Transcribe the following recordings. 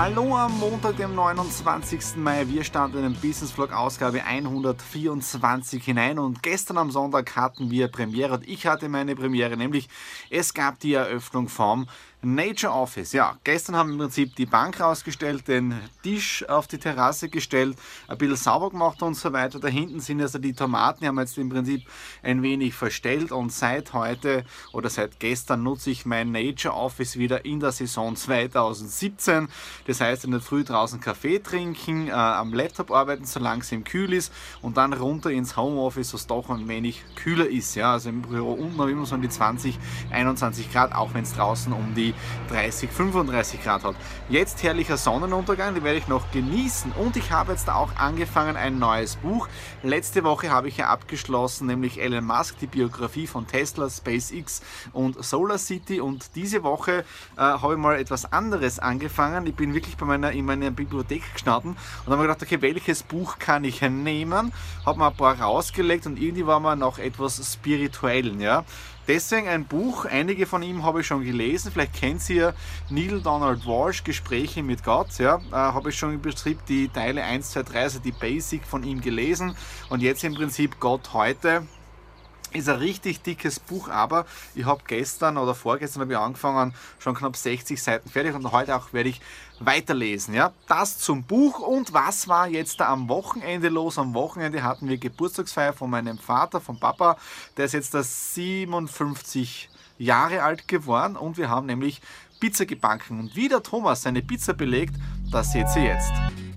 Hallo am Montag, dem 29. Mai. Wir starten in den Business Vlog Ausgabe 124 hinein und gestern am Sonntag hatten wir Premiere und ich hatte meine Premiere, nämlich es gab die Eröffnung vom Nature Office, ja, gestern haben wir im Prinzip die Bank rausgestellt, den Tisch auf die Terrasse gestellt, ein bisschen sauber gemacht und so weiter. Da hinten sind also die Tomaten, die haben wir jetzt im Prinzip ein wenig verstellt und seit heute oder seit gestern nutze ich mein Nature Office wieder in der Saison 2017. Das heißt, in der Früh draußen Kaffee trinken, äh, am Laptop arbeiten, solange es im kühl ist und dann runter ins Homeoffice, wo es doch ein wenig kühler ist. Ja, also im Büro unten haben wir immer so um die 20, 21 Grad, auch wenn es draußen um die 30, 35 Grad hat. Jetzt herrlicher Sonnenuntergang, den werde ich noch genießen. Und ich habe jetzt auch angefangen ein neues Buch. Letzte Woche habe ich ja abgeschlossen, nämlich Elon Musk, die Biografie von Tesla, SpaceX und Solar City. Und diese Woche äh, habe ich mal etwas anderes angefangen. Ich bin wirklich bei meiner, in meiner Bibliothek gestanden und habe mir gedacht, okay, welches Buch kann ich nehmen? Habe mir ein paar rausgelegt und irgendwie war man noch etwas spirituell. Ja? Deswegen ein Buch, einige von ihm habe ich schon gelesen, vielleicht kennt ihr Neil Donald Walsh, Gespräche mit Gott, ja, äh, habe ich schon im Betrieb die Teile 1, 2, 3, also die Basic von ihm gelesen. Und jetzt im Prinzip Gott heute, ist ein richtig dickes Buch, aber ich habe gestern oder vorgestern habe ich angefangen, schon knapp 60 Seiten fertig und heute auch werde ich weiterlesen. Ja? Das zum Buch und was war jetzt da am Wochenende los? Am Wochenende hatten wir Geburtstagsfeier von meinem Vater, von Papa, der ist jetzt da 57 Jahre alt geworden und wir haben nämlich Pizza gebacken. Und wie der Thomas seine Pizza belegt, das seht ihr jetzt.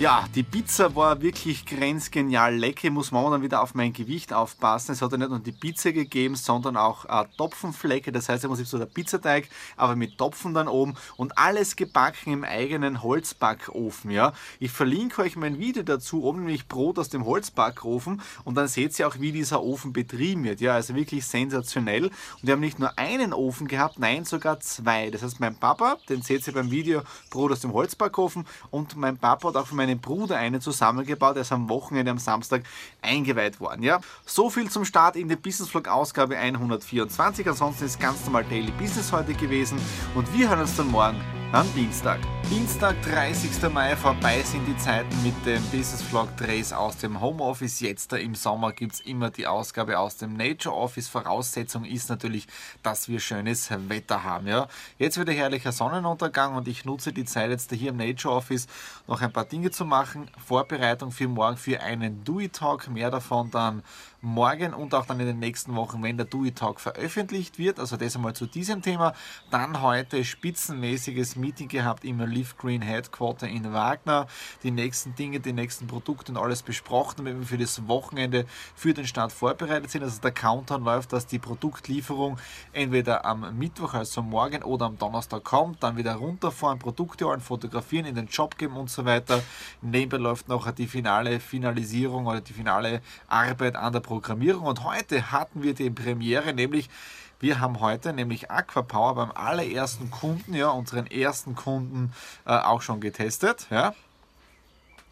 Ja, die Pizza war wirklich grenzgenial lecker. Ich muss momentan wieder auf mein Gewicht aufpassen. Es hat ja nicht nur die Pizza gegeben, sondern auch äh, Topfenflecke. Das heißt, im Prinzip so der Pizzateig, aber mit Topfen dann oben und alles gebacken im eigenen Holzbackofen. Ja, ich verlinke euch mein Video dazu, oben nämlich Brot aus dem Holzbackofen und dann seht ihr auch, wie dieser Ofen betrieben wird. Ja, also wirklich sensationell. Und wir haben nicht nur einen Ofen gehabt, nein, sogar zwei. Das heißt, mein Papa, den seht ihr beim Video Brot aus dem Holzbackofen und mein Papa hat auch von meinem meinem Bruder einen zusammengebaut. Er ist am Wochenende, am Samstag eingeweiht worden. Ja? So viel zum Start in der Business Vlog Ausgabe 124. Ansonsten ist ganz normal Daily Business heute gewesen und wir hören uns dann morgen am Dienstag. Dienstag, 30. Mai, vorbei sind die Zeiten mit dem Business Vlog Drehs aus dem Homeoffice. Jetzt da im Sommer gibt es immer die Ausgabe aus dem Nature Office. Voraussetzung ist natürlich, dass wir schönes Wetter haben. Ja? Jetzt wieder herrlicher Sonnenuntergang und ich nutze die Zeit jetzt hier im Nature Office noch ein paar Dinge zu machen. Vorbereitung für morgen für einen It Talk. Mehr davon dann morgen und auch dann in den nächsten Wochen, wenn der It Talk veröffentlicht wird. Also das einmal zu diesem Thema. Dann heute spitzenmäßiges Meeting gehabt im Leaf Green Headquarter in Wagner. Die nächsten Dinge, die nächsten Produkte und alles besprochen, damit wir für das Wochenende für den Start vorbereitet sind. Also der Countdown läuft, dass die Produktlieferung entweder am Mittwoch, also morgen oder am Donnerstag kommt, dann wieder runterfahren, Produkte holen, fotografieren, in den Job geben und so weiter. Nebenbei läuft noch die finale Finalisierung oder die finale Arbeit an der Programmierung und heute hatten wir die Premiere, nämlich wir haben heute nämlich Aquapower beim allerersten Kunden, ja, unseren ersten Kunden äh, auch schon getestet, ja.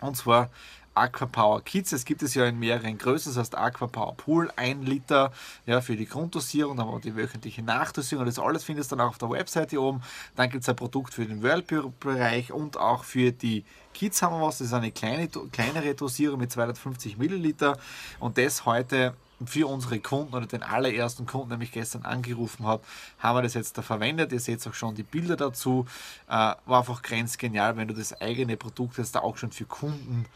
Und zwar Aquapower Kids. Es gibt es ja in mehreren Größen, das heißt Aquapower Pool, 1 Liter ja, für die Grunddosierung, dann haben wir die wöchentliche Nachdosierung. Das alles findest du dann auch auf der Webseite oben. Dann gibt es ein Produkt für den Whirlpool-Bereich und auch für die Kids haben wir was. Das ist eine kleine, kleinere Dosierung mit 250 Milliliter und das heute für unsere Kunden oder den allerersten Kunden, den ich gestern angerufen habe, haben wir das jetzt da verwendet. Ihr seht auch schon die Bilder dazu. Äh, war einfach grenzgenial, wenn du das eigene Produkt jetzt da auch schon für Kunden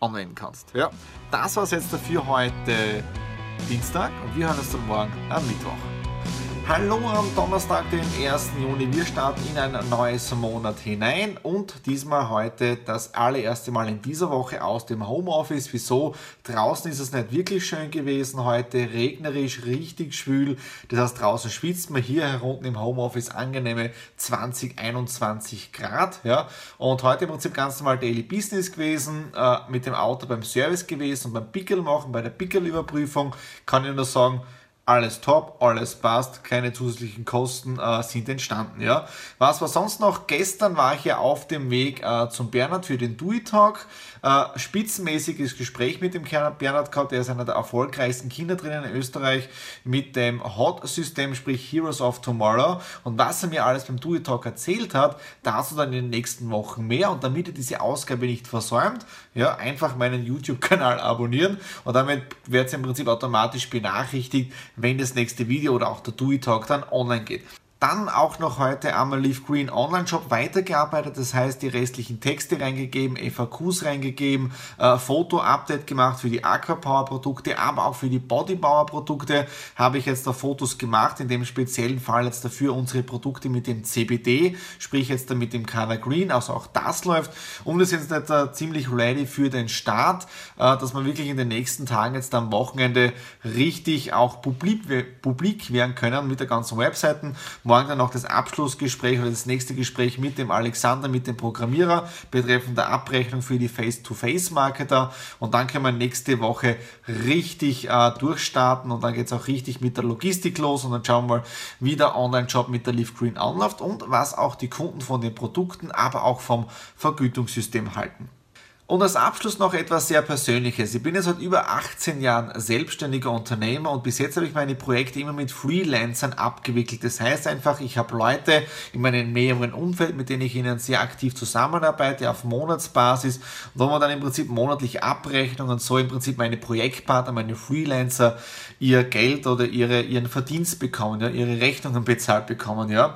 anwenden kannst. Ja, das war es jetzt dafür heute Dienstag und wir hören uns dann morgen am Mittwoch. Hallo am Donnerstag, den 1. Juni. Wir starten in ein neues Monat hinein und diesmal heute das allererste Mal in dieser Woche aus dem Homeoffice. Wieso? Draußen ist es nicht wirklich schön gewesen heute, regnerisch, richtig schwül. Das heißt, draußen schwitzt man hier herunten im Homeoffice angenehme 20, 21 Grad. Ja. Und heute im Prinzip ganz normal Daily Business gewesen, äh, mit dem Auto beim Service gewesen und beim Pickel machen, bei der Pickelüberprüfung. Kann ich nur sagen, alles top, alles passt, keine zusätzlichen Kosten äh, sind entstanden. Ja. Was war sonst noch? Gestern war ich ja auf dem Weg äh, zum Bernhard für den DUI Talk. Äh, spitzenmäßiges Gespräch mit dem Bernhard gehabt, der ist einer der erfolgreichsten Kindertrainer in Österreich mit dem HOT-System, sprich Heroes of Tomorrow. Und was er mir alles beim DUI Talk erzählt hat, dazu dann in den nächsten Wochen mehr. Und damit ihr diese Ausgabe nicht versäumt, ja, einfach meinen YouTube-Kanal abonnieren und damit werdet ihr im Prinzip automatisch benachrichtigt, wenn das nächste Video oder auch der DUI Talk dann online geht. Dann auch noch heute am Leaf Green Online Shop weitergearbeitet, das heißt die restlichen Texte reingegeben, FAQs reingegeben, äh, Foto-Update gemacht für die Aquapower Produkte, aber auch für die Bodypower Produkte habe ich jetzt da Fotos gemacht, in dem speziellen Fall jetzt dafür unsere Produkte mit dem CBD, sprich jetzt da mit dem Color Green, also auch das läuft. Und wir sind jetzt da ziemlich ready für den Start, äh, dass wir wirklich in den nächsten Tagen jetzt am Wochenende richtig auch publik, publik werden können mit der ganzen Webseiten Morgen dann noch das Abschlussgespräch oder das nächste Gespräch mit dem Alexander, mit dem Programmierer betreffend der Abrechnung für die Face-to-Face-Marketer. Und dann können wir nächste Woche richtig äh, durchstarten und dann geht es auch richtig mit der Logistik los und dann schauen wir mal, wie der Online-Shop mit der Leaf Green anläuft und was auch die Kunden von den Produkten, aber auch vom Vergütungssystem halten. Und als Abschluss noch etwas sehr Persönliches. Ich bin jetzt seit über 18 Jahren selbstständiger Unternehmer und bis jetzt habe ich meine Projekte immer mit Freelancern abgewickelt. Das heißt einfach, ich habe Leute in meinem näheren Umfeld, mit denen ich ihnen sehr aktiv zusammenarbeite auf Monatsbasis, wo man dann im Prinzip monatlich Abrechnung und so im Prinzip meine Projektpartner, meine Freelancer ihr Geld oder ihre, ihren Verdienst bekommen, ja, ihre Rechnungen bezahlt bekommen. Ja.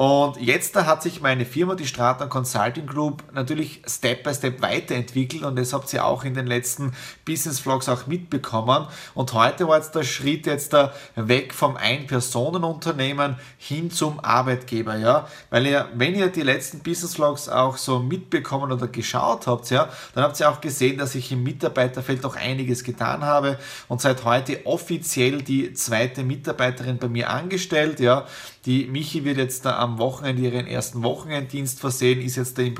Und jetzt da hat sich meine Firma, die Strata Consulting Group, natürlich Step by Step weiterentwickelt und das habt ihr auch in den letzten Business Vlogs auch mitbekommen. Und heute war jetzt der Schritt jetzt da weg vom Ein-Personen-Unternehmen hin zum Arbeitgeber, ja. Weil ihr, wenn ihr die letzten Business Vlogs auch so mitbekommen oder geschaut habt, ja, dann habt ihr auch gesehen, dass ich im Mitarbeiterfeld noch einiges getan habe und seit heute offiziell die zweite Mitarbeiterin bei mir angestellt, ja. Die Michi wird jetzt da am Wochenende ihren ersten Wochenenddienst versehen, ist jetzt im,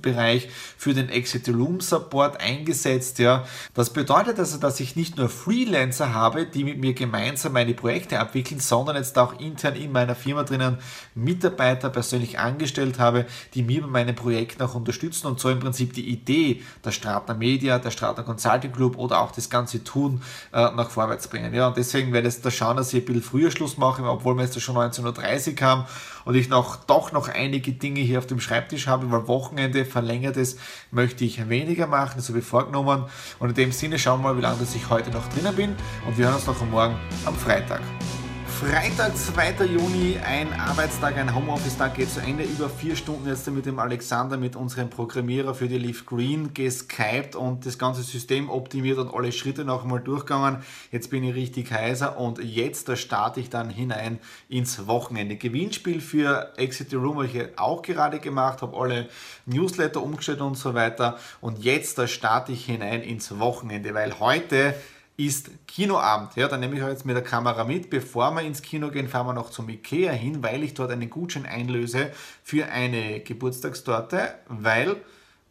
Bereich für den Exit Room Support eingesetzt. Ja. Das bedeutet also, dass ich nicht nur Freelancer habe, die mit mir gemeinsam meine Projekte abwickeln, sondern jetzt auch intern in meiner Firma drinnen Mitarbeiter persönlich angestellt habe, die mir bei meinen Projekten auch unterstützen und so im Prinzip die Idee der Stratner Media, der Stratner Consulting Group oder auch das ganze Tun äh, nach vorwärts bringen. Ja, und deswegen werde ich da schauen, dass ich ein bisschen früher Schluss mache, obwohl wir jetzt schon 19 19.30 Uhr haben und ich noch, doch noch einige Dinge hier auf dem Schreibtisch habe, weil Wochenende verlängertes möchte ich weniger machen, habe ich vorgenommen. Und in dem Sinne schauen wir mal, wie lange ich heute noch drinnen bin und wir hören uns noch morgen am Freitag. Freitag, 2. Juni, ein Arbeitstag, ein Homeoffice-Tag geht zu Ende. Über vier Stunden jetzt mit dem Alexander, mit unserem Programmierer für die Leaf Green geskypt und das ganze System optimiert und alle Schritte noch einmal durchgegangen. Jetzt bin ich richtig heiser und jetzt da starte ich dann hinein ins Wochenende. Gewinnspiel für Exit the Room habe ich auch gerade gemacht, habe alle Newsletter umgestellt und so weiter. Und jetzt da starte ich hinein ins Wochenende, weil heute ist Kinoabend. Ja, dann nehme ich euch jetzt mit der Kamera mit. Bevor wir ins Kino gehen, fahren wir noch zum Ikea hin, weil ich dort einen Gutschein einlöse für eine Geburtstagstorte, weil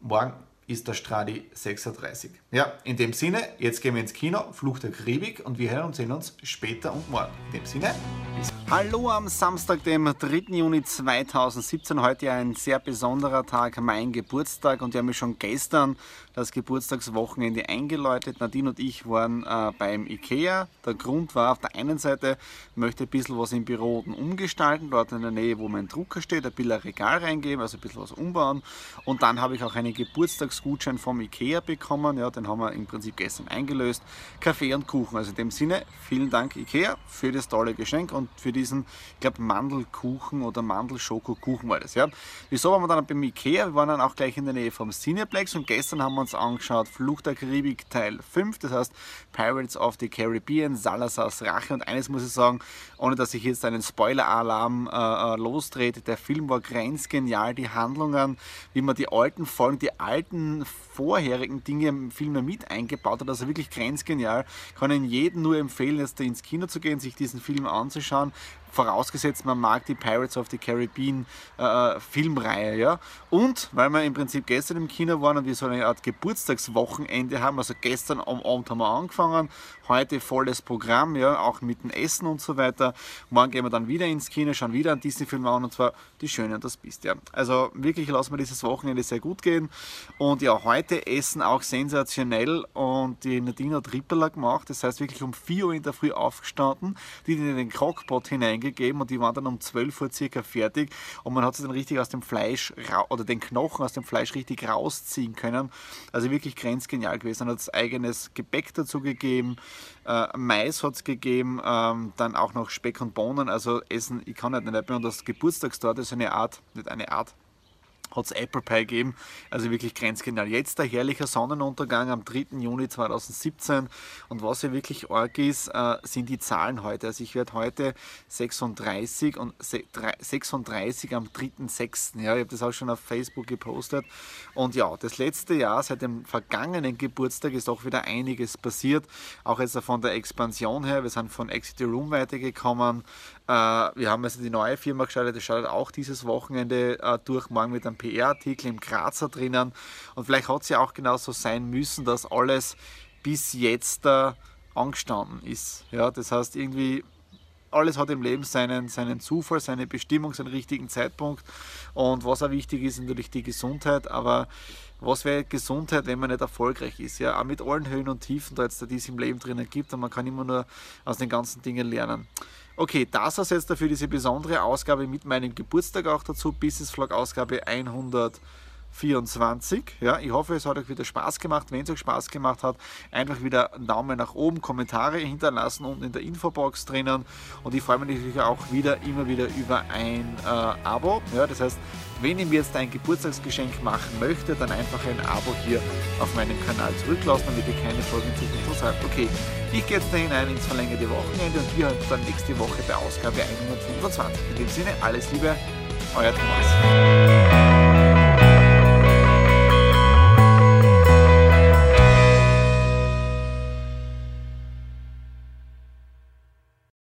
morgen ist der Stradi 36. Ja, in dem Sinne, jetzt gehen wir ins Kino, Flucht der Karibik und wir hören und sehen uns später und morgen. In dem Sinne, bis. Hallo am Samstag, dem 3. Juni 2017. Heute ein sehr besonderer Tag, mein Geburtstag und wir haben schon gestern das Geburtstagswochenende eingeläutet. Nadine und ich waren äh, beim Ikea. Der Grund war auf der einen Seite, ich möchte ein bisschen was im Büro umgestalten, dort in der Nähe, wo mein Drucker steht, ein bisschen ein Regal reingeben, also ein bisschen was umbauen. Und dann habe ich auch einen Geburtstagsgutschein vom Ikea bekommen. Ja, den haben wir im Prinzip gestern eingelöst. Kaffee und Kuchen. Also in dem Sinne, vielen Dank Ikea für das tolle Geschenk und für die diesen, ich glaube, Mandelkuchen oder Mandelschokokuchen war das. Ja. Wieso waren wir dann beim Ikea? Wir waren dann auch gleich in der Nähe vom Cineplex und gestern haben wir uns angeschaut. Fluch der Karibik Teil 5, das heißt Pirates of the Caribbean, Salazar's Rache. Und eines muss ich sagen, ohne dass ich jetzt einen Spoiler-Alarm äh, äh lostrete, der Film war grenzgenial, die Handlungen, wie man die alten Folgen, die alten vorherigen Dinge im Film mit eingebaut hat, also wirklich grenzgenial, kann ich jedem nur empfehlen, jetzt ins Kino zu gehen, sich diesen Film anzuschauen vorausgesetzt man mag die Pirates of the Caribbean äh, Filmreihe, ja. Und weil wir im Prinzip gestern im Kino waren und wir so eine Art Geburtstagswochenende haben, also gestern am Abend haben wir angefangen, heute volles Programm, ja, auch mit dem Essen und so weiter. Morgen gehen wir dann wieder ins Kino, schauen wieder einen Disney-Film an und zwar Die Schöne und das Biest, ja. Also wirklich lassen wir dieses Wochenende sehr gut gehen und ja, heute Essen auch sensationell und die Nadine hat Ripperler gemacht, das heißt wirklich um 4 Uhr in der Früh aufgestanden, die in den Crockpot hinein gegeben und die waren dann um 12 Uhr circa fertig und man hat sie dann richtig aus dem Fleisch oder den Knochen aus dem Fleisch richtig rausziehen können. Also wirklich grenzgenial gewesen. Dann hat es eigenes Gebäck dazu gegeben, äh, Mais hat es gegeben, ähm, dann auch noch Speck und Bohnen. Also Essen, ich kann halt nicht mehr. Und das Geburtstagstorte ist eine Art, nicht eine Art, hat es Apple Pie gegeben. Also wirklich grenzgenial. Jetzt der herrliche Sonnenuntergang am 3. Juni 2017. Und was ja wirklich arg ist, äh, sind die Zahlen heute. Also ich werde heute 36 und 36 am 3.6. Ja, ich habe das auch schon auf Facebook gepostet. Und ja, das letzte Jahr, seit dem vergangenen Geburtstag, ist auch wieder einiges passiert. Auch jetzt von der Expansion her. Wir sind von Exit Room weitergekommen. Äh, wir haben also die neue Firma gestartet, die startet auch dieses Wochenende äh, durch, morgen mit einem PR-Artikel im Grazer drinnen. Und vielleicht hat es ja auch genauso sein müssen, dass alles bis jetzt da angestanden ist. Ja, das heißt, irgendwie alles hat im Leben seinen, seinen Zufall, seine Bestimmung, seinen richtigen Zeitpunkt. Und was auch wichtig ist, natürlich die Gesundheit. Aber was wäre Gesundheit, wenn man nicht erfolgreich ist? Ja, auch mit allen Höhen und Tiefen, die es im Leben drinnen gibt. Und man kann immer nur aus den ganzen Dingen lernen. Okay, das war jetzt dafür diese besondere Ausgabe mit meinem Geburtstag auch dazu. Business Vlog Ausgabe 100. 24. Ja, ich hoffe, es hat euch wieder Spaß gemacht. Wenn es euch Spaß gemacht hat, einfach wieder einen Daumen nach oben, Kommentare hinterlassen unten in der Infobox drinnen. Und ich freue mich natürlich auch wieder, immer wieder über ein äh, Abo. Ja, das heißt, wenn ihr mir jetzt ein Geburtstagsgeschenk machen möchtet, dann einfach ein Abo hier auf meinem Kanal zurücklassen, damit ihr keine Folgen in Zukunft sagt, okay, ich gehe jetzt da hinein ins verlängerte Wochenende und wir hören uns dann nächste Woche bei Ausgabe 125. In dem Sinne, alles Liebe, euer Thomas.